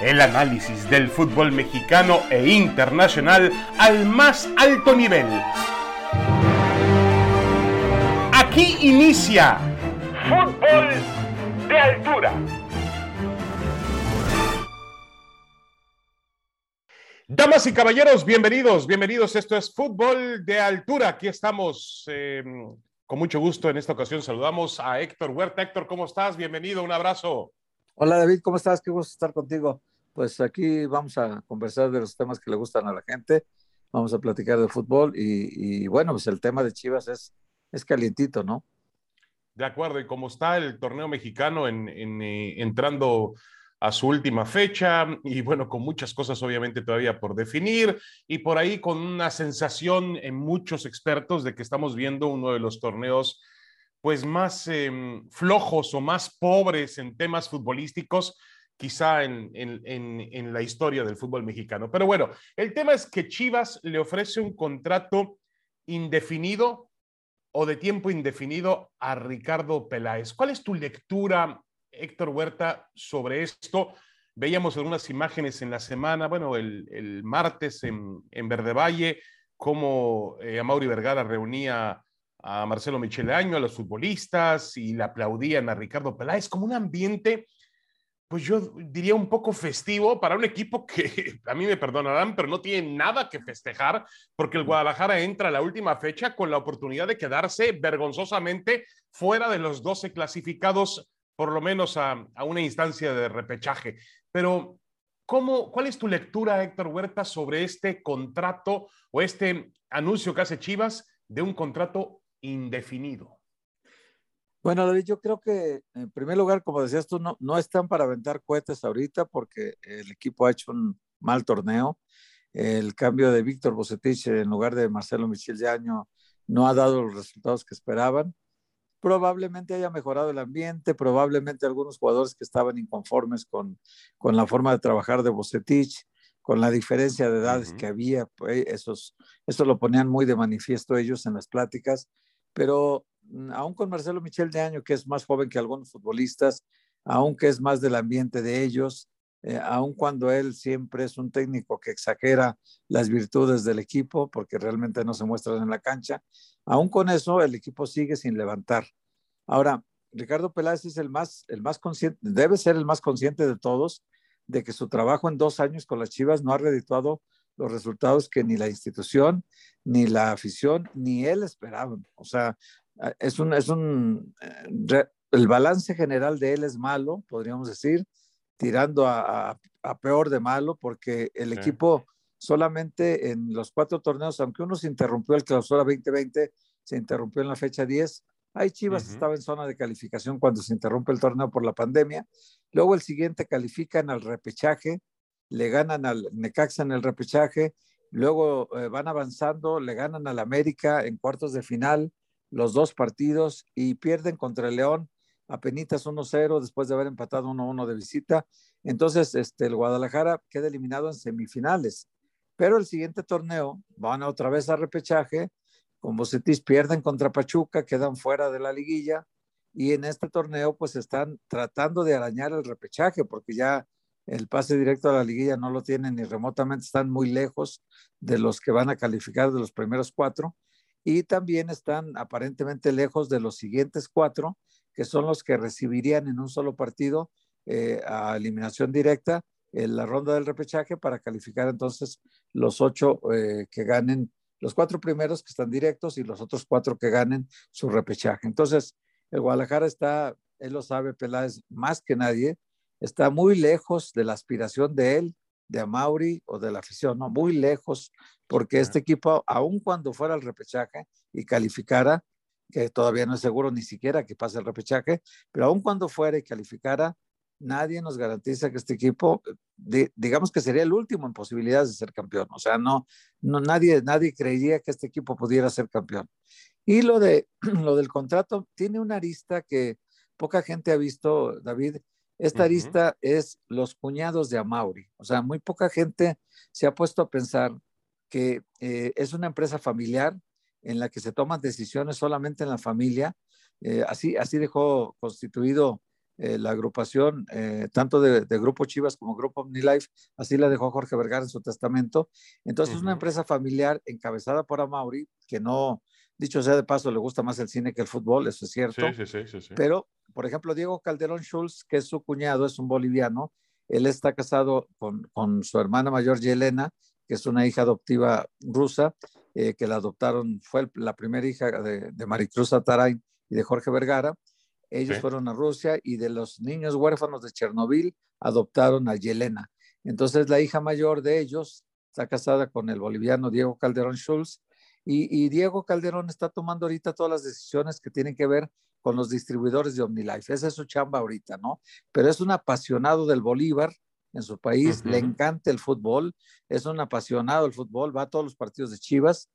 El análisis del fútbol mexicano e internacional al más alto nivel. Aquí inicia Fútbol de Altura. Damas y caballeros, bienvenidos, bienvenidos. Esto es Fútbol de Altura. Aquí estamos eh, con mucho gusto. En esta ocasión saludamos a Héctor Huerta. Héctor, ¿cómo estás? Bienvenido, un abrazo. Hola David, ¿cómo estás? Qué gusto estar contigo. Pues aquí vamos a conversar de los temas que le gustan a la gente, vamos a platicar de fútbol y, bueno, pues el tema de Chivas es, es calientito, ¿no? De acuerdo, y como está el torneo mexicano en, eh, entrando a su última fecha y bueno, con muchas cosas obviamente todavía por definir y por ahí con una sensación en muchos expertos de que estamos viendo uno de los torneos pues más em, flojos o más pobres en temas futbolísticos, quizá en, en, la historia del fútbol mexicano. Pero bueno, el tema es que Chivas le ofrece un contrato indefinido o de tiempo indefinido a Ricardo Peláez. ¿Cuál es tu lectura, Héctor Huerta, sobre esto? Veíamos algunas imágenes en la semana, bueno, el, martes en, en Verde Valle, cómo eh, Mauri Vergara reunía a Marcelo Michele Año, a los futbolistas y le aplaudían a Ricardo Peláez, como un ambiente, pues yo diría un poco festivo para un equipo que a mí me perdonarán, pero no tiene nada que festejar, porque el Guadalajara entra a la última fecha con la oportunidad de quedarse vergonzosamente fuera de los 12 clasificados, por lo menos a, a una instancia de repechaje. Pero ¿Cómo, ¿Cuál es tu lectura, Héctor Huerta, sobre este contrato o este anuncio que hace Chivas de un contrato indefinido? Bueno, David, yo creo que en primer lugar, como decías tú, no, no están para aventar cohetes ahorita porque el equipo ha hecho un mal torneo. El cambio de Víctor Bocetich en lugar de Marcelo Michel de Año no ha dado los resultados que esperaban. Probablemente haya mejorado el ambiente, probablemente algunos jugadores que estaban inconformes con, con la forma de trabajar de Bocetich, con la diferencia de edades que había, pues, esos, eso lo ponían muy de manifiesto ellos en las pláticas pero mm, aún con Marcelo Michel de Año, que es más joven que algunos futbolistas, aún que es más del ambiente de ellos, eh, aun cuando él siempre es un técnico que exagera las virtudes del equipo, porque realmente no se muestran en la cancha, aún con eso el equipo sigue sin levantar. Ahora, Ricardo Peláez es el más, el más consciente, debe ser el más consciente de todos de que su trabajo en dos años con las Chivas no ha redituado los resultados que ni la institución, ni la afición, ni él esperaban. O sea, es un, es un, eh, el balance general de él es malo, podríamos decir, tirando a, peor de malo, porque el equipo solamente en los cuatro torneos, aunque uno se interrumpió el clausura 2020, se interrumpió en la fecha 10, Ahí Chivas estaba en zona de calificación cuando se interrumpe el torneo por la pandemia. Luego el siguiente califican al repechaje, le ganan al Necaxa en el repechaje, luego eh, van avanzando, le ganan al América en cuartos de final, los dos partidos y pierden contra el León a penitas 1-0 después de haber empatado 1-1 de visita. Entonces, este, el Guadalajara queda eliminado en semifinales. Pero el siguiente torneo van otra vez a repechaje, con Bocetis pierden contra Pachuca, quedan fuera de la liguilla y en este torneo pues están tratando de arañar el repechaje porque ya el pase directo a la liguilla no lo tienen ni remotamente, están muy lejos de los que van a calificar de los primeros cuatro y también están aparentemente lejos de los siguientes cuatro, que son los que recibirían en un solo partido eh, a eliminación directa en la ronda del repechaje para calificar entonces los ocho eh, que ganen, los cuatro primeros que están directos y los otros cuatro que ganen su repechaje. Entonces, el Guadalajara está, él lo sabe, Peláez, más que nadie, está muy lejos de la aspiración de él, de Amauri o de la afición, ¿no? Muy lejos, porque este equipo, aun cuando fuera al repechaje y calificara, que todavía no es seguro ni siquiera que pase el repechaje, pero aun cuando fuera y calificara, nadie nos garantiza que este equipo, digamos que sería el último en posibilidades de ser campeón. O sea, no, no nadie, nadie creería que este equipo pudiera ser campeón. Y lo, de, lo del contrato tiene una arista que poca gente ha visto, David, esta arista es los cuñados de Amauri. O sea, muy poca gente se ha puesto a pensar que eh, es una empresa familiar en la que se toman decisiones solamente en la familia. Eh, así, así dejó constituido eh, la agrupación, tanto de, Grupo Chivas como Grupo OmniLife, así la dejó Jorge Vergara en su testamento. Entonces, es una empresa familiar encabezada por Amauri, que no, dicho sea de paso, le gusta más el cine que el fútbol, eso es cierto. Sí, sí, sí, sí, Pero, por ejemplo, Diego Calderón Schulz, que es su cuñado, es un boliviano, él está casado con, con su hermana mayor, Yelena, que es una hija adoptiva rusa, eh, que la adoptaron, fue la primera hija de, de Maricruz Atarain y de Jorge Vergara ellos fueron a Rusia y de los niños huérfanos de Chernobyl adoptaron a Yelena. Entonces la hija mayor de ellos está casada con el boliviano Diego Calderón Schulz y, Diego Calderón está tomando ahorita todas las decisiones que tienen que ver con los distribuidores de OmniLife. Esa es su chamba ahorita, ¿no? Pero es un apasionado del Bolívar en su país, le encanta el fútbol, es un apasionado del fútbol, va a todos los partidos de Chivas.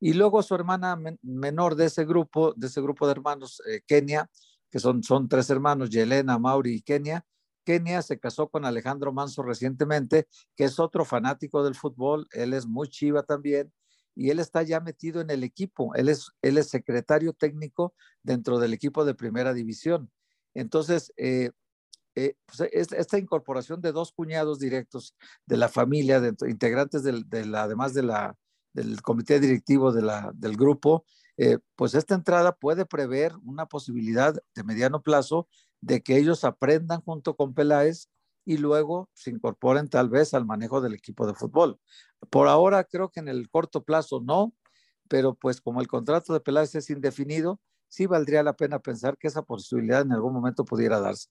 Y luego su hermana menor de ese grupo, de ese grupo de hermanos, eh, Kenia, que son, son tres hermanos, Yelena, Mauri y Kenia. Kenia se casó con Alejandro Manso recientemente, que es otro fanático del fútbol, él es muy chiva también, y él está ya metido en el equipo, él es, él es secretario técnico dentro del equipo de primera división. Entonces, eh, eh, pues, esta incorporación de dos cuñados directos de la familia, de, integrantes del, además de la, del comité directivo de del grupo, eh, pues esta entrada puede prever una posibilidad de mediano plazo de que ellos aprendan junto con Peláez y luego se incorporen tal vez al manejo del equipo de fútbol. Por ahora creo que en el corto plazo no, pero pues como el contrato de Peláez es indefinido, sí valdría la pena pensar que esa posibilidad en algún momento pudiera darse.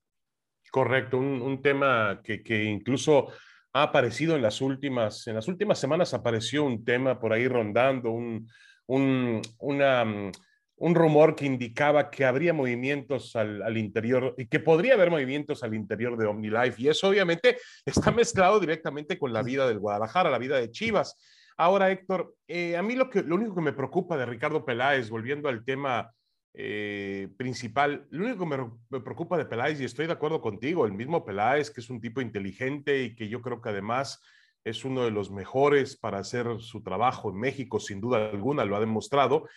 Correcto, un, tema que, que, incluso ha aparecido en las últimas, en las últimas semanas apareció un tema por ahí rondando, un, un, una, mm, un rumor que indicaba que habría movimientos al, interior y que podría haber movimientos al interior de OmniLife. Y eso obviamente está mezclado directamente con la vida del Guadalajara, la vida de Chivas. Ahora, Héctor, eh, a mí lo, que, lo único que me preocupa de Ricardo Peláez, volviendo al tema eh, principal, lo único que me, me, preocupa de Peláez, y estoy de acuerdo contigo, el mismo Peláez, que es un tipo inteligente y que yo creo que además es uno de los mejores para hacer su trabajo en México, sin duda alguna, lo ha demostrado,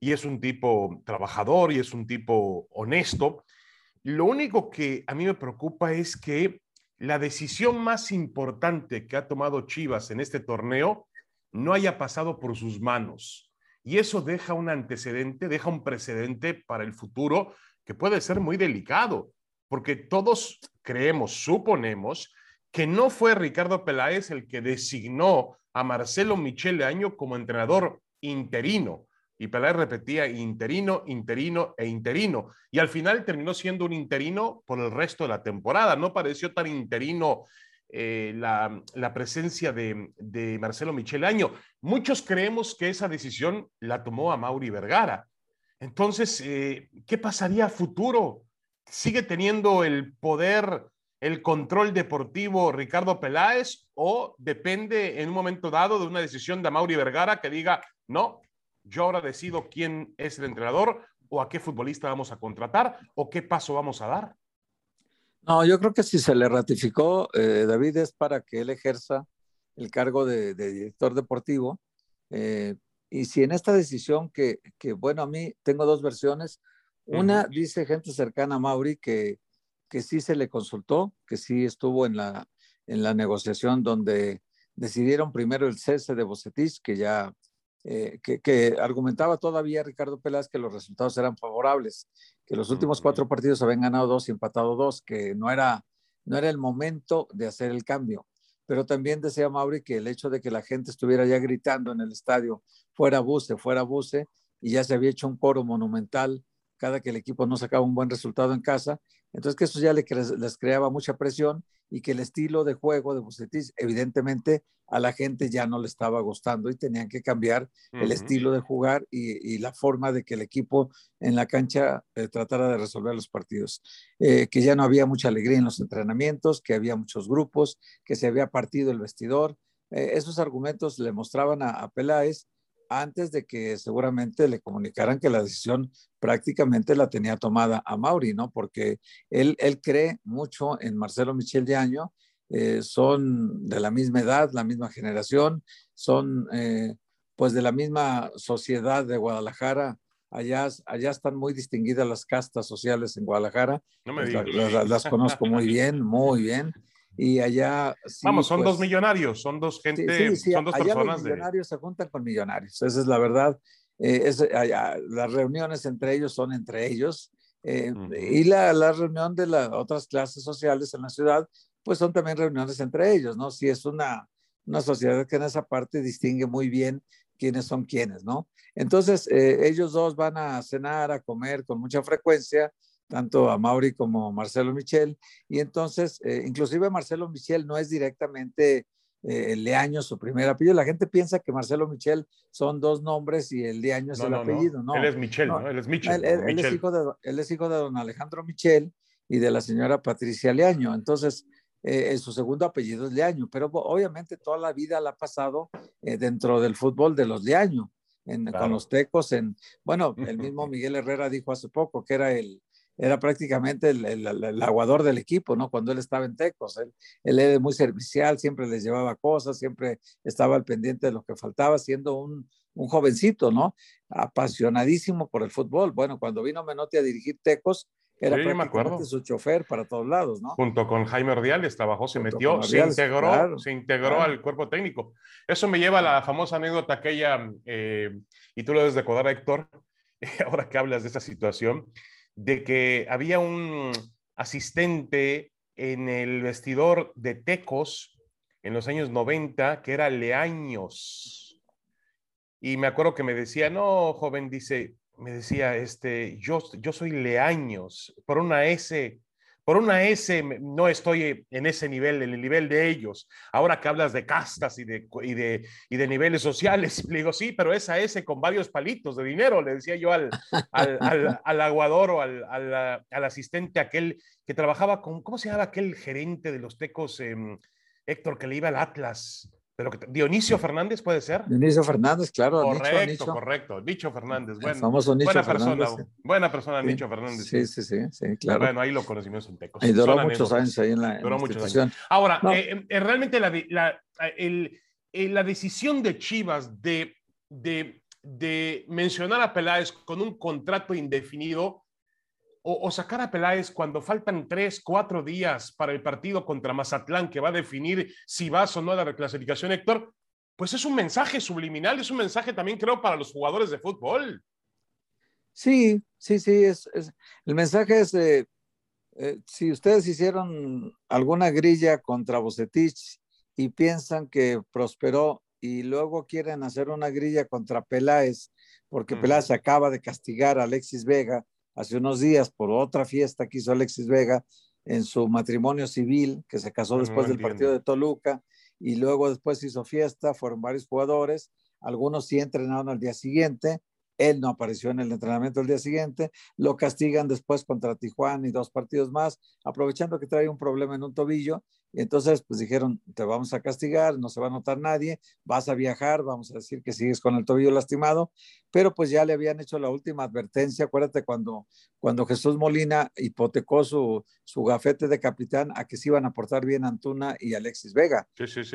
y es un tipo trabajador y es un tipo honesto. Lo único que a mí me preocupa es que la decisión más importante que ha tomado Chivas en este torneo no haya pasado por sus manos. Y eso deja un antecedente, deja un precedente para el futuro que puede ser muy delicado, porque todos creemos, suponemos, que no fue Ricardo Peláez el que designó a Marcelo Michele Año como entrenador interino. Y Peláez repetía interino, interino e interino. Y al final terminó siendo un interino por el resto de la temporada. No pareció tan interino eh, la, presencia de, Marcelo Michele Año. Muchos creemos que esa decisión la tomó a Mauri Vergara. Entonces, eh, ¿qué pasaría a futuro? ¿Sigue teniendo el poder el control deportivo Ricardo Peláez o depende en un momento dado de una decisión de Mauri Vergara que diga, no, yo ahora decido quién es el entrenador o a qué futbolista vamos a contratar o qué paso vamos a dar? No, yo creo que si se le ratificó, eh, David, es para que él ejerza el cargo de, director deportivo. Eh, y si en esta decisión que, que, bueno, a mí tengo dos versiones. Una dice gente cercana a Mauri que que sí se le consultó, que sí estuvo en la, en la negociación donde decidieron primero el cese de Bocetich, que ya eh, que, argumentaba todavía Ricardo Peláez que los resultados eran favorables, que los últimos cuatro partidos habían ganado dos y empatado dos, que no era, no era el momento de hacer el cambio. Pero también decía Mauri que el hecho de que la gente estuviera ya gritando en el estadio, fuera buce, fuera buce, y ya se había hecho un coro monumental cada que el equipo no sacaba un buen resultado en casa, entonces que eso ya les creaba mucha presión y que el estilo de juego de Bucetich evidentemente a la gente ya no le estaba gustando y tenían que cambiar el estilo de jugar y, la forma de que el equipo en la cancha eh, tratara de resolver los partidos. Eh, que ya no había mucha alegría en los entrenamientos, que había muchos grupos, que se había partido el vestidor. Eh, esos argumentos le mostraban a, a Peláez antes de que seguramente le comunicaran que la decisión prácticamente la tenía tomada a Mauri, ¿no? Porque él, él cree mucho en Marcelo Michel de Año, eh, son de la misma edad, la misma generación, son eh, pues de la misma sociedad de Guadalajara, allá, allá están muy distinguidas las castas sociales en Guadalajara. No me las, las, conozco muy bien, muy bien. Y allá. Vamos, son dos pues millonarios, son dos gente, son dos allá Los millonarios se juntan con millonarios, esa es la verdad. Eh, las reuniones entre ellos son entre ellos. Eh, y la, la, reunión de las otras clases sociales en la ciudad, pues son también reuniones entre ellos, ¿no? Si es una, una sociedad que en esa parte distingue muy bien quiénes son quiénes, ¿no? Entonces, eh, ellos dos van a cenar, a comer con mucha frecuencia, tanto a Mauri como a Marcelo Michel, y entonces, inclusive Marcelo Michel no es directamente eh, el Leaño su primer apellido. La gente piensa que Marcelo Michel son dos nombres y el Leaño es el apellido, ¿no? Él es Michel, ¿no? Él es Michel. Él, Es hijo de, él, es hijo de, don Alejandro Michel y de la señora Patricia Leaño. Entonces, eh, su segundo apellido es Leaño, pero obviamente toda la vida la ha pasado eh, dentro del fútbol de los Leaño. En, con los tecos, en, bueno, el mismo Miguel Herrera dijo hace poco que era el, era prácticamente el, aguador del equipo, ¿no? Cuando él estaba en Tecos, él, él, era muy servicial, siempre les llevaba cosas, siempre estaba al pendiente de lo que faltaba, siendo un, un jovencito, ¿no? Apasionadísimo por el fútbol. Bueno, cuando vino Menotti a dirigir Tecos, era prácticamente su chofer para todos lados, ¿no? Junto con Jaime Ordiales trabajó, se metió, se integró, se integró al cuerpo técnico. Eso me lleva a la famosa anécdota aquella, eh, y tú lo debes recordar, Héctor, ahora que hablas de esa situación, de que había un asistente en el vestidor de Tecos en los años 90 que era Leaños. Y me acuerdo que me decía, no, joven, dice, me decía, este, yo, yo soy Leaños, por una S por una S no estoy en ese nivel, en el nivel de ellos. Ahora que hablas de castas y de, y de, y de niveles sociales, le digo, sí, pero esa S con varios palitos de dinero, le decía yo al, al, al, aguador o al, al, asistente aquel que trabajaba con, ¿cómo se llama aquel gerente de los tecos, em, Héctor, que le iba al Atlas? Pero Dionisio Fernández puede ser. Dionisio Fernández, claro. Correcto, correcto. Nicho Fernández. Bueno, famoso Nicho buena Fernández. Persona, Buena persona, Nicho Fernández. Sí, sí, sí, sí, claro. Bueno, ahí lo conocimos en Tecos. Y duró muchos años ahí en la, duró muchos años. Ahora, eh, eh, realmente la, la, el, eh, la, decisión de Chivas de, de, de mencionar a Peláez con un contrato indefinido o, sacar a Peláez cuando faltan tres, cuatro días para el partido contra Mazatlán que va a definir si vas o no a la reclasificación, Héctor, pues es un mensaje subliminal, es un mensaje también creo para los jugadores de fútbol. Sí, sí, sí, es, el mensaje es, eh, eh, si ustedes hicieron alguna grilla contra Bocetich y piensan que prosperó y luego quieren hacer una grilla contra Peláez, porque Peláez acaba de castigar a Alexis Vega, hace unos días por otra fiesta que hizo Alexis Vega en su matrimonio civil, que se casó después del partido de Toluca, y luego después hizo fiesta, fueron varios jugadores, algunos sí entrenaron al día siguiente, él no apareció en el entrenamiento el día siguiente, lo castigan después contra Tijuana y dos partidos más, aprovechando que trae un problema en un tobillo, entonces pues dijeron, te vamos a castigar, no se va a notar nadie, vas a viajar, vamos a decir que sigues con el tobillo lastimado, pero pues ya le habían hecho la última advertencia, acuérdate cuando, cuando Jesús Molina hipotecó su, su gafete de capitán a que se iban a portar bien Antuna y Alexis Vega.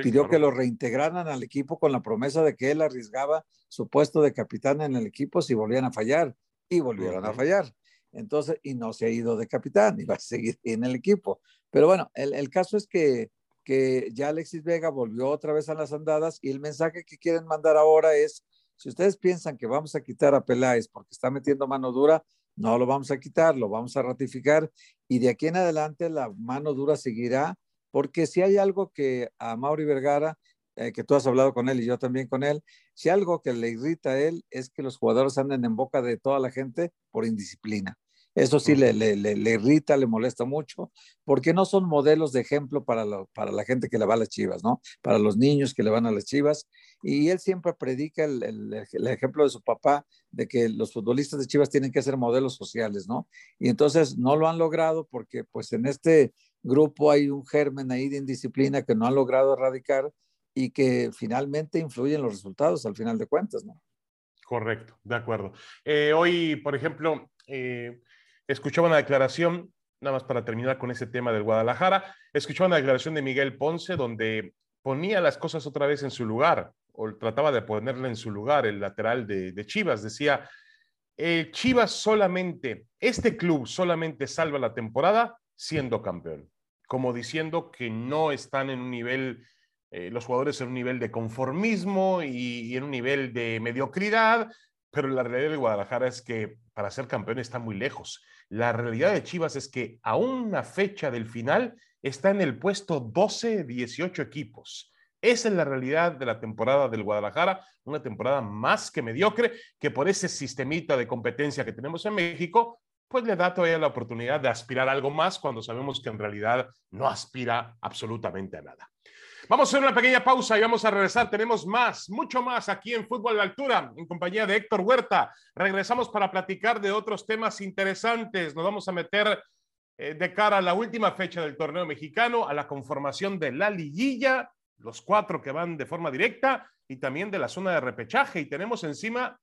Pidió que lo reintegraran al equipo con la promesa de que él arriesgaba su puesto de capitán en el equipo si volvían a fallar y volvieron a fallar. Entonces, y no se ha ido de capitán y va a seguir en el equipo. Pero bueno, el, caso es que, que ya Alexis Vega volvió otra vez a las andadas y el mensaje que quieren mandar ahora es, si ustedes piensan que vamos a quitar a Peláez porque está metiendo mano dura, no lo vamos a quitar, lo vamos a ratificar y de aquí en adelante la mano dura seguirá porque si hay algo que a Mauri Vergara eh, que tú has hablado con él y yo también con él, si algo que le irrita a él es que los jugadores anden en boca de toda la gente por indisciplina. Eso sí le, le, le, irrita, le molesta mucho, porque no son modelos de ejemplo para, para la gente que le va a las chivas, ¿no? Para los niños que le van a las chivas. Y él siempre predica el, el, ejemplo de su papá, de que los futbolistas de chivas tienen que ser modelos sociales, ¿no? Y entonces no lo han logrado porque pues en este grupo hay un germen ahí de indisciplina que no han logrado erradicar y que finalmente influyen los resultados al final de cuentas, ¿no? Correcto, de acuerdo. Eh, hoy, por ejemplo, eh, escuchaba una declaración, nada más para terminar con ese tema del Guadalajara, escuchaba una declaración de Miguel Ponce donde ponía las cosas otra vez en su lugar, o trataba de ponerle en su lugar el lateral de, de Chivas. Decía, eh, Chivas solamente, este club solamente salva la temporada siendo campeón, como diciendo que no están en un nivel, eh, los jugadores en un nivel de conformismo y, en un nivel de mediocridad, pero la realidad de Guadalajara es que para ser campeón está muy lejos. La realidad de Chivas es que a una fecha del final está en el puesto 12, 18 equipos. Esa es la realidad de la temporada del Guadalajara, una temporada más que mediocre, que por ese sistemita de competencia que tenemos en México, pues le da todavía la oportunidad de aspirar algo más cuando sabemos que en realidad no aspira absolutamente a nada. Vamos a hacer una pequeña pausa y vamos a regresar. Tenemos más, mucho más aquí en Fútbol de Altura, en compañía de Héctor Huerta. Regresamos para platicar de otros temas interesantes. Nos vamos a meter eh, de cara a la última fecha del torneo mexicano, a la conformación de la liguilla los cuatro que van de forma directa y también de la zona de repechaje. Y tenemos encima,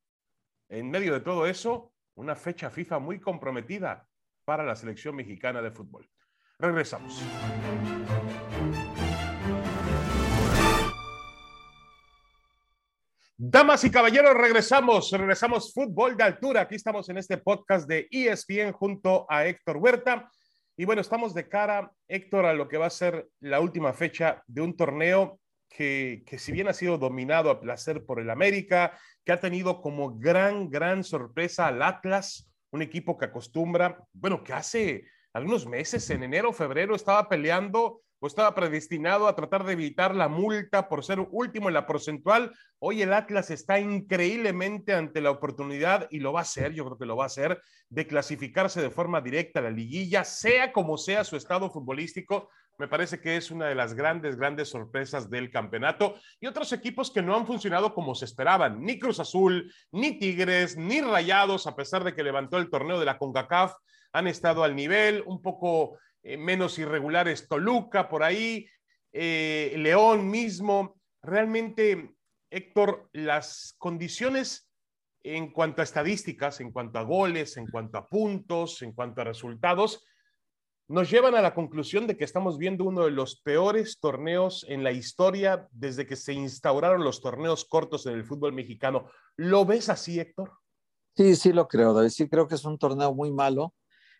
en medio de todo eso, una fecha FIFA muy comprometida para la selección mexicana de fútbol. Regresamos. Damas y caballeros, regresamos, regresamos fútbol de altura. Aquí estamos en este podcast de ESPN junto a Héctor Huerta. Y bueno, estamos de cara, Héctor, a lo que va a ser la última fecha de un torneo que, que, si bien ha sido dominado a placer por el América, que ha tenido como gran, gran sorpresa al Atlas, un equipo que acostumbra, bueno, que hace algunos meses, en enero, febrero, estaba peleando o estaba predestinado a tratar de evitar la multa por ser último en la porcentual. Hoy el Atlas está increíblemente ante la oportunidad y lo va a hacer, yo creo que lo va a hacer, de clasificarse de forma directa a la liguilla, sea como sea su estado futbolístico. Me parece que es una de las grandes, grandes sorpresas del campeonato. Y otros equipos que no han funcionado como se esperaban, ni Cruz Azul, ni Tigres, ni Rayados, a pesar de que levantó el torneo de la CONCACAF, han estado al nivel, un poco eh, menos irregulares Toluca por ahí, eh, León mismo. Realmente, Héctor, las condiciones en cuanto a estadísticas, en cuanto a goles, en cuanto a puntos, en cuanto a resultados, nos llevan a la conclusión de que estamos viendo uno de los peores torneos en la historia desde que se instauraron los torneos cortos en el fútbol mexicano. ¿Lo ves así, Héctor? Sí, sí lo creo, David. Sí creo que es un torneo muy malo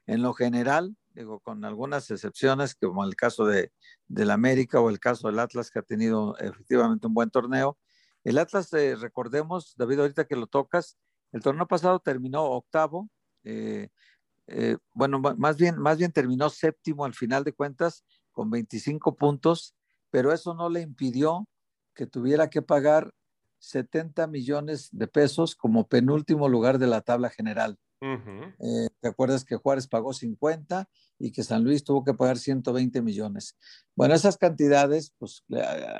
en lo general, digo, con algunas excepciones, como el caso de, del América o el caso del Atlas, que ha tenido efectivamente un buen torneo. El Atlas, eh, recordemos, David, ahorita que lo tocas, el torneo pasado terminó octavo, eh, eh, bueno, más bien, más bien terminó séptimo al final de cuentas con 25 puntos, pero eso no le impidió que tuviera que pagar 70 millones de pesos como penúltimo lugar de la tabla general. Eh, ¿Te acuerdas que Juárez pagó 50 y que San Luis tuvo que pagar 120 millones? Bueno, esas cantidades, pues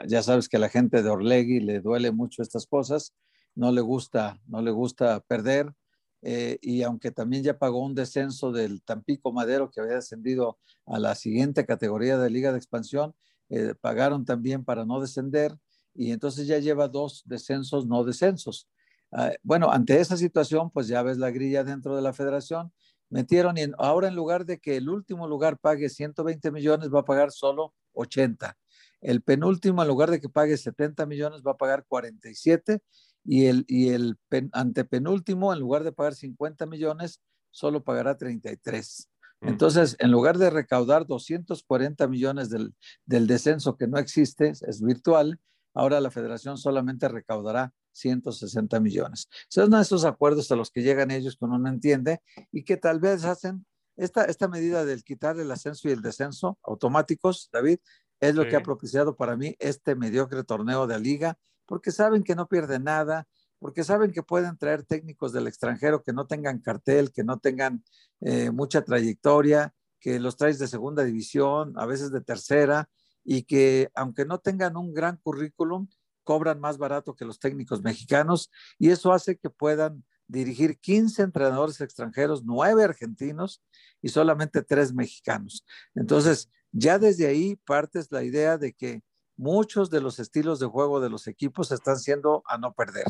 ya sabes que a la gente de Orlegui le duele mucho estas cosas, no le gusta, no le gusta perder. Eh, y aunque también ya pagó un descenso del Tampico Madero que había descendido a la siguiente categoría de Liga de Expansión, eh, pagaron también para no descender y entonces ya lleva dos descensos, no descensos. Ah, bueno, ante esa situación, pues ya ves la grilla dentro de la federación, metieron y ahora en lugar de que el último lugar pague 120 millones, va a pagar solo 80. El penúltimo, en lugar de que pague 70 millones, va a pagar 47 y el, y el antepenúltimo, en lugar de pagar 50 millones, solo pagará 33. Entonces, en lugar de recaudar 240 millones del, del descenso que no existe, es virtual, ahora la federación solamente recaudará 160 millones. Son esos acuerdos a los que llegan ellos que uno no entiende y que tal vez hacen esta, esta medida del quitar el ascenso y el descenso automáticos, David, es lo que ha propiciado para mí este mediocre torneo de liga, porque saben que no pierden nada, porque saben que pueden traer técnicos del extranjero que no tengan cartel, que no tengan eh, mucha trayectoria, que los traes de segunda división, a veces de tercera, y que aunque no tengan un gran currículum, cobran más barato que los técnicos mexicanos y eso hace que puedan dirigir 15 entrenadores extranjeros, 9 argentinos y solamente 3 mexicanos. Entonces, ya desde ahí partes la idea de que muchos de los estilos de juego de los equipos están siendo a no perder.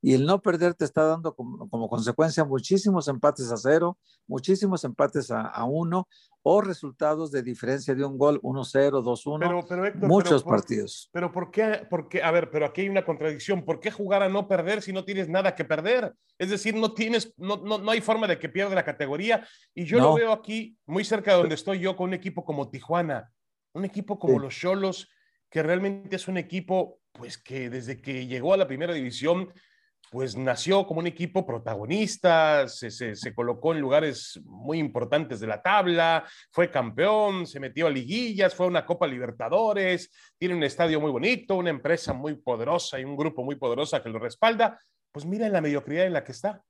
Y el no perder te está dando como, consecuencia muchísimos empates a cero, muchísimos empates a, uno o resultados de diferencia de un gol 1-0, 2-1, muchos partidos. Pero ¿por qué, por qué? A ver, pero aquí hay una contradicción. ¿Por qué jugar a no perder si no tienes nada que perder? Es decir, no tienes, no, no, no hay forma de que pierda la categoría. Y yo lo veo aquí muy cerca de donde estoy yo con un equipo como Tijuana, un equipo como los Cholos que realmente es un equipo, pues que desde que llegó a la primera división, pues nació como un equipo protagonista, se, se, colocó en lugares muy importantes de la tabla, fue campeón, se metió a liguillas, fue a una Copa Libertadores, tiene un estadio muy bonito, una empresa muy poderosa y un grupo muy poderosa que lo respalda. Pues mira la mediocridad en la que está.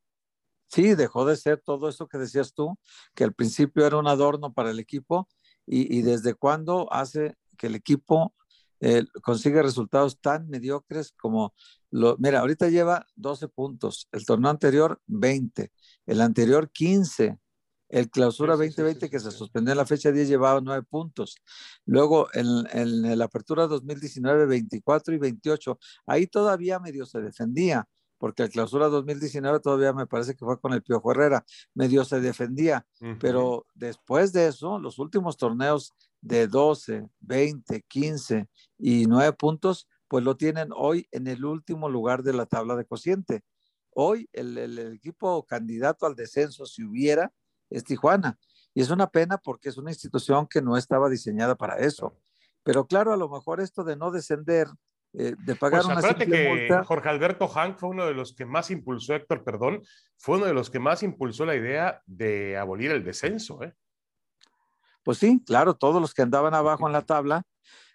Sí, dejó de ser todo eso que decías tú, que al principio era un adorno para el equipo y, y desde cuándo hace que el equipo eh, consigue resultados tan mediocres como lo, mira, ahorita lleva 12 puntos, el torneo anterior 20, el anterior 15, el clausura 2020 que se suspendió en la fecha 10 llevaba 9 puntos. Luego en, en la apertura 2019 24 y 28, ahí todavía medio se defendía, porque el clausura 2019 todavía me parece que fue con el Piojo Herrera, medio se defendía, pero después de eso, los últimos torneos de 12, 20, 15 y 9 puntos, pues lo tienen hoy en el último lugar de la tabla de cociente. Hoy el, equipo candidato al descenso, si hubiera, es Tijuana. Y es una pena porque es una institución que no estaba diseñada para eso. Pero claro, a lo mejor esto de no descender, eh, de pagar pues una que Jorge Alberto Hank fue uno de los que más impulsó, Héctor, perdón, fue uno de los que más impulsó la idea de abolir el descenso. ¿eh? Pues sí, claro, todos los que andaban abajo en la tabla.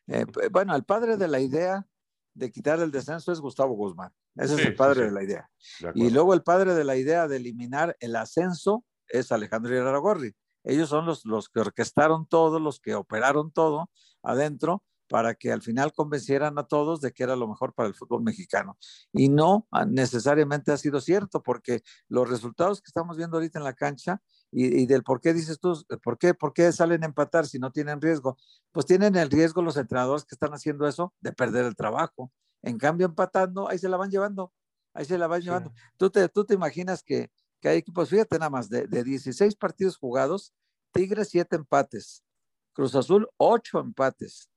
Eh, bueno, el padre de la idea de quitar el descenso es Gustavo Guzmán. Ese es el padre de la idea. y luego el padre de la idea de eliminar el ascenso es Alejandro Iraragorri. Ellos son los, los que orquestaron todo, los que operaron todo adentro para que al final convencieran a todos de que era lo mejor para el fútbol mexicano. Y no necesariamente ha sido cierto, porque los resultados que estamos viendo ahorita en la cancha y, del por qué dices tú, ¿por qué, ¿por qué salen a empatar si no tienen riesgo? Pues tienen el riesgo los entrenadores que están haciendo eso de perder el trabajo. En cambio, empatando, ahí se la van llevando, ahí se la van llevando. ¿Tú te, tú te imaginas que, que hay equipos, fíjate nada más, de, de 16 partidos jugados, Tigres 7 empates, Cruz Azul 8 empates,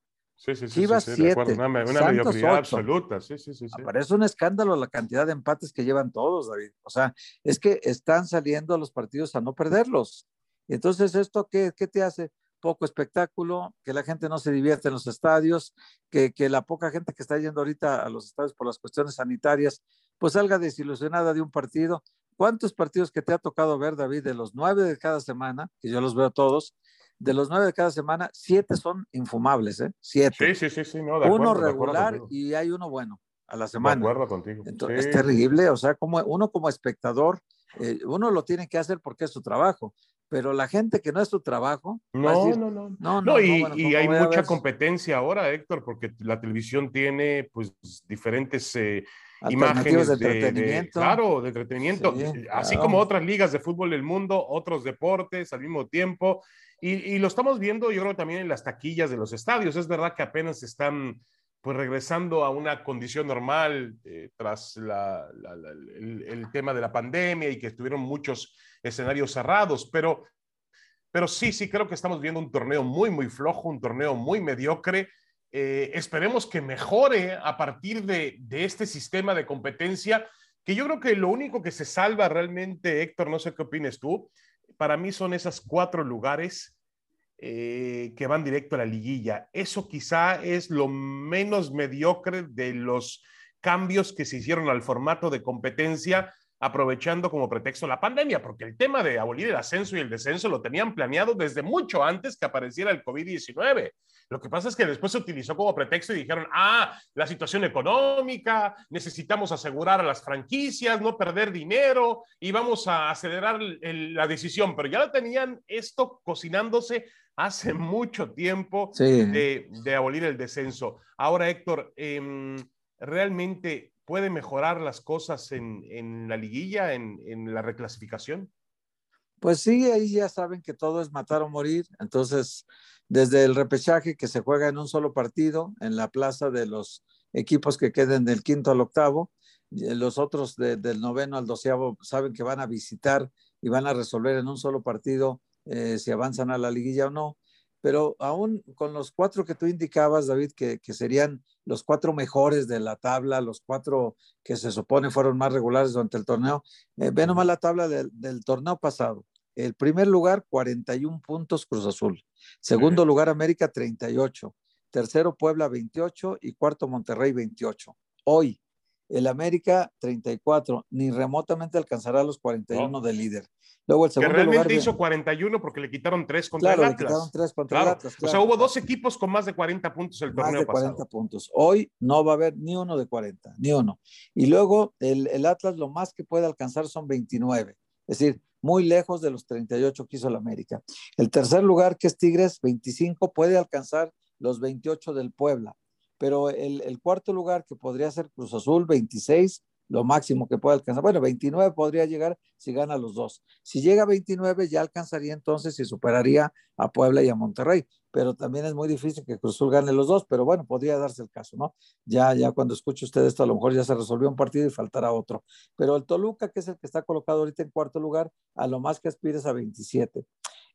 Sí, sí, sí. Chivas 7. una, mediocridad absoluta. Sí, sí, sí. Parece un escándalo la cantidad de empates que llevan todos, David. O sea, es que están saliendo a los partidos a no perderlos. Entonces, ¿esto qué, qué te hace? Poco espectáculo, que la gente no se divierte en los estadios, que, que la poca gente que está yendo ahorita a los estadios por las cuestiones sanitarias, pues salga desilusionada de un partido. ¿Cuántos partidos que te ha tocado ver, David, de los nueve de cada semana, que yo los veo todos, de los nueve de cada semana, siete son infumables, ¿eh? Siete. Sí, sí, sí, sí, no, de Uno regular y hay uno bueno a la semana. De acuerdo contigo. Entonces, Es terrible, o sea, como uno como espectador, eh, uno lo tiene que hacer porque es su trabajo, pero la gente que no es su trabajo. No, no, no, no, no. y, y hay mucha competencia ahora, Héctor, porque la televisión tiene pues diferentes eh, imágenes de, entretenimiento. claro, de entretenimiento, así como otras ligas de fútbol del mundo, otros deportes al mismo tiempo. Y, lo estamos viendo, yo creo, también en las taquillas de los estadios. Es verdad que apenas están pues regresando a una condición normal eh, tras el, tema de la pandemia y que estuvieron muchos escenarios cerrados, pero, pero sí, sí creo que estamos viendo un torneo muy, muy flojo, un torneo muy mediocre. Eh, esperemos que mejore a partir de, de este sistema de competencia, que yo creo que lo único que se salva realmente, Héctor, no sé qué opines tú, para mí son esas cuatro lugares eh, que van directo a la liguilla. Eso quizá es lo menos mediocre de los cambios que se hicieron al formato de competencia aprovechando como pretexto la pandemia, porque el tema de abolir el ascenso y el descenso lo tenían planeado desde mucho antes que apareciera el COVID-19. Lo que pasa es que después se utilizó como pretexto y dijeron, ah, la situación económica, necesitamos asegurar a las franquicias, no perder dinero y vamos a acelerar la decisión, pero ya lo tenían esto cocinándose hace mucho tiempo de, abolir el descenso. Ahora, Héctor, em, realmente puede mejorar las cosas en, la liguilla, en, la reclasificación? Pues sí, ahí ya saben que todo es matar o morir. Entonces, desde el repechaje que se juega en un solo partido en la plaza de los equipos que queden del quinto al octavo, los otros del noveno al doceavo saben que van a visitar y van a resolver en un solo partido eh, si avanzan a la liguilla o no. Pero aún con los cuatro que tú indicabas, David, que, serían los cuatro mejores de la tabla, los cuatro que se supone fueron más regulares durante el torneo, eh, ve nomás la tabla del torneo pasado. El primer lugar, 41 puntos Cruz Azul. Segundo lugar, América, 38. Tercero, Puebla, 28. Y cuarto, Monterrey, 28. Hoy, el América 34, ni remotamente alcanzará los 41 de líder. Luego el segundo que realmente hizo 41 porque le quitaron tres contra el Atlas. Le quitaron tres contra el Atlas. O sea, hubo dos equipos con más de 40 puntos el torneo más de 40 puntos. Hoy no va a haber ni uno de 40, ni uno. Y luego el, el Atlas lo más que puede alcanzar son 29. Es decir, muy lejos de los 38 que hizo el América. El tercer lugar, que es Tigres, 25, puede alcanzar los 28 del Puebla pero el, cuarto lugar que podría ser Cruz Azul, 26, lo máximo que puede alcanzar. Bueno, 29 podría llegar si gana los dos. Si llega a 29 ya alcanzaría entonces y superaría a Puebla y a Monterrey, pero también es muy difícil que Cruz Azul gane los dos, pero bueno, podría darse el caso, ¿no? Ya, ya cuando escuche usted esto, a lo mejor ya se resolvió un partido y faltará otro. Pero el Toluca, que es el que está colocado ahorita en cuarto lugar, a lo más que aspires a 27.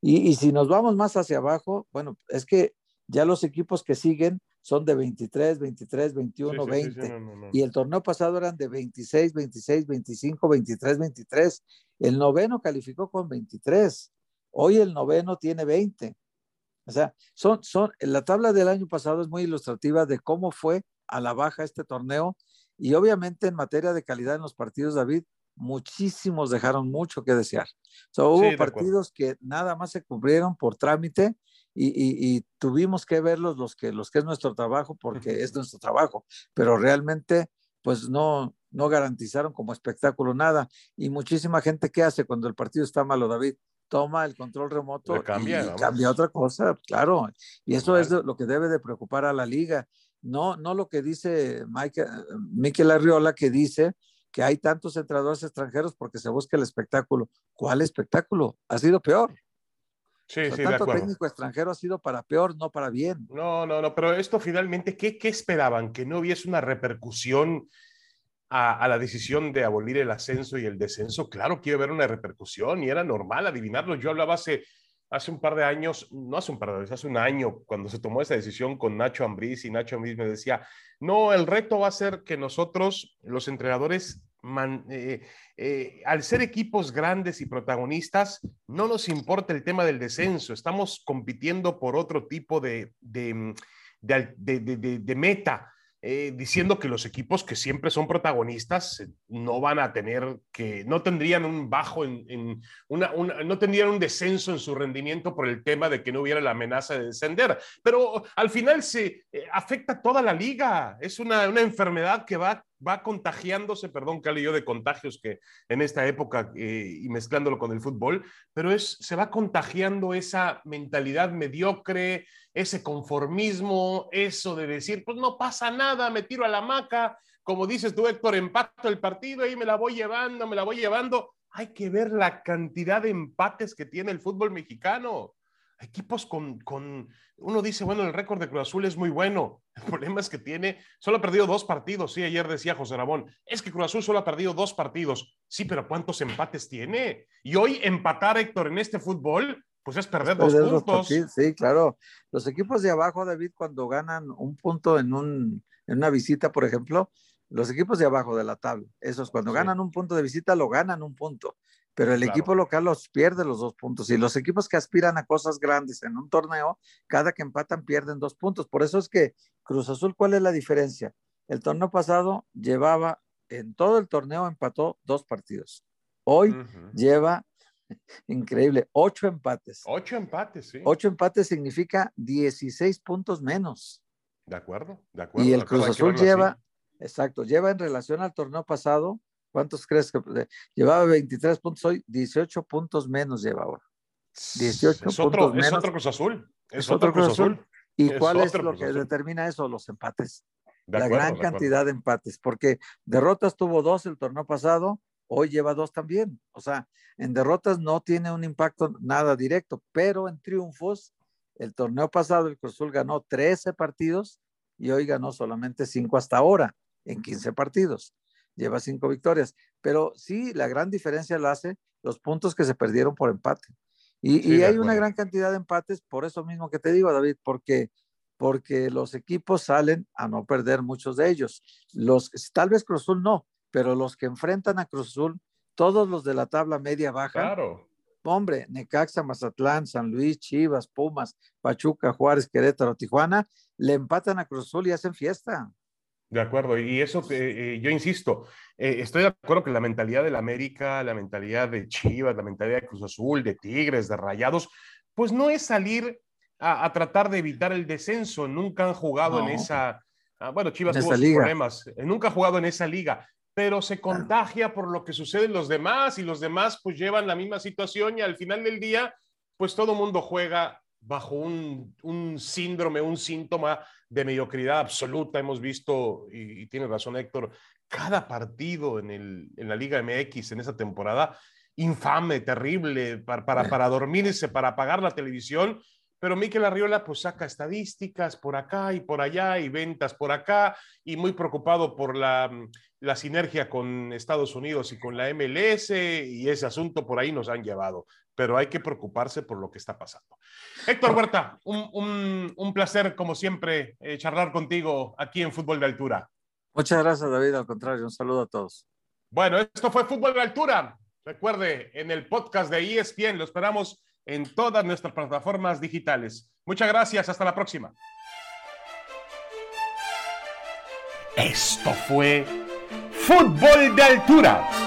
Y, y si nos vamos más hacia abajo, bueno, es que ya los equipos que siguen son de 23, 23, 21, 20. Y el torneo pasado eran de 26, 26, 25, 23, 23. El noveno calificó con 23. Hoy el noveno tiene 20. O sea, son, son, la tabla del año pasado es muy ilustrativa de cómo fue a la baja este torneo. Y obviamente en materia de calidad en los partidos, David, muchísimos dejaron mucho que desear. O hubo partidos que nada más se cubrieron por trámite y, tuvimos que verlos los que, los que es nuestro trabajo, porque es nuestro trabajo, pero realmente pues no, no garantizaron como espectáculo nada. Y muchísima gente, ¿qué hace cuando el partido está malo, David? Toma el control remoto y cambia otra cosa, claro. Y eso es lo que debe de preocupar a la liga. No, no lo que dice Mike, Miquel Arriola, que dice que hay tantos entrenadores extranjeros porque se busca el espectáculo. ¿Cuál espectáculo? Ha sido peor. Sí, sí, tanto técnico extranjero ha sido para peor, no para bien. No, no, no, pero esto finalmente, ¿qué, qué esperaban? ¿Que no hubiese una repercusión a, a, la decisión de abolir el ascenso y el descenso? Claro que iba a haber una repercusión y era normal adivinarlo. Yo hablaba hace, hace un par de años, no hace un par de años, hace un año, cuando se tomó esa decisión con Nacho Ambriz y Nacho Ambriz me decía, no, el reto va a ser que nosotros, los entrenadores, eh, eh, al ser equipos grandes y protagonistas, no nos importa el tema del descenso, estamos compitiendo por otro tipo de, de, de meta. Eh, diciendo que los equipos que siempre son protagonistas no van a tener que, no tendrían un bajo en, una, no tendrían un descenso en su rendimiento por el tema de que no hubiera la amenaza de descender. Pero al final se eh, afecta toda la liga. Es una, una enfermedad que va va contagiándose, perdón, Cali, yo de contagios que en esta época y mezclándolo con el fútbol, pero es, se va contagiando esa mentalidad mediocre, ese conformismo, eso de decir, pues no pasa nada, me tiro a la maca, como dices tú, Héctor, empato el partido y me la voy llevando, me la voy llevando. Hay que ver la cantidad de empates que tiene el fútbol mexicano. Equipos con, con, uno dice, bueno, el récord de Cruz Azul es muy bueno. El problema es que tiene, solo ha perdido dos partidos. Sí, ayer decía José Ramón, es que Cruz Azul solo ha perdido dos partidos. Sí, pero ¿cuántos empates tiene? Y hoy empatar, Héctor, en este fútbol, pues es perder, dos puntos. sí, claro. Los equipos de abajo, David, cuando ganan un punto en, un, en una visita, por ejemplo, los equipos de abajo de la tabla, esos cuando ganan un punto de visita, lo ganan un punto, pero el equipo local los pierde los dos puntos. Y los equipos que aspiran a cosas grandes en un torneo, cada que empatan pierden dos puntos. Por eso es que Cruz Azul, ¿cuál es la diferencia? El torneo pasado llevaba, en todo el torneo empató dos partidos. Hoy lleva Increíble, ocho empates. Ocho empates, sí. Ocho empates significa 16 puntos menos. De acuerdo, de acuerdo. Y el Cruz Azul lleva, exacto, lleva en relación al torneo pasado, ¿cuántos crees que llevaba 23 puntos hoy? 18 puntos menos lleva ahora. 18 es otro, puntos es otro Cruz Azul. Es, otro Cruz Azul. ¿Y cuál es lo que determina eso? Los empates. la gran cantidad de empates, porque derrotas tuvo dos el torneo pasado, hoy lleva dos también. O sea, en derrotas no tiene un impacto nada directo, pero en triunfos el torneo pasado el Cruz Azul ganó 13 partidos y hoy ganó solamente 5 hasta ahora en 15 partidos. Lleva 5 victorias. Pero sí, la gran diferencia la hace los puntos que se perdieron por empate. Y, hay una gran cantidad de empates, por eso mismo que te digo, David, porque, porque los equipos salen a no perder muchos de ellos. Los, tal vez Cruz Azul no, pero los que enfrentan a Cruz Azul, todos los de la tabla media baja, claro. hombre, Necaxa, Mazatlán, San Luis, Chivas, Pumas, Pachuca, Juárez, Querétaro, Tijuana, le empatan a Cruz Azul y hacen fiesta. De acuerdo, y eso que eh, yo insisto, eh, estoy de acuerdo que la mentalidad del América, la mentalidad de Chivas, la mentalidad de Cruz Azul, de Tigres, de Rayados, pues no es salir a, tratar de evitar el descenso. Nunca han jugado en esa, ah, bueno, Chivas tuvo sus problemas, eh, nunca ha jugado en esa liga, pero se contagia por lo que sucede en los demás y los demás pues llevan la misma situación y al final del día, pues todo mundo juega bajo un, un síndrome, un síntoma de mediocridad absoluta. Hemos visto, y, tiene razón Héctor, cada partido en, el, en la Liga MX en esa temporada, infame, terrible, para, para, para dormirse, para apagar la televisión. Pero Miquel Arriola pues saca estadísticas por acá y por allá y ventas por acá y muy preocupado por la, la sinergia con Estados Unidos y con la MLS y ese asunto por ahí nos han llevado pero hay que preocuparse por lo que está pasando. Héctor Huerta, un, placer, como siempre, eh, charlar contigo aquí en Fútbol de Altura. Muchas gracias, David. Al contrario, un saludo a todos. Bueno, esto fue Fútbol de Altura. Recuerde, en el podcast de ESPN lo esperamos en todas nuestras plataformas digitales. Muchas gracias, hasta la próxima. Esto fue Fútbol de Altura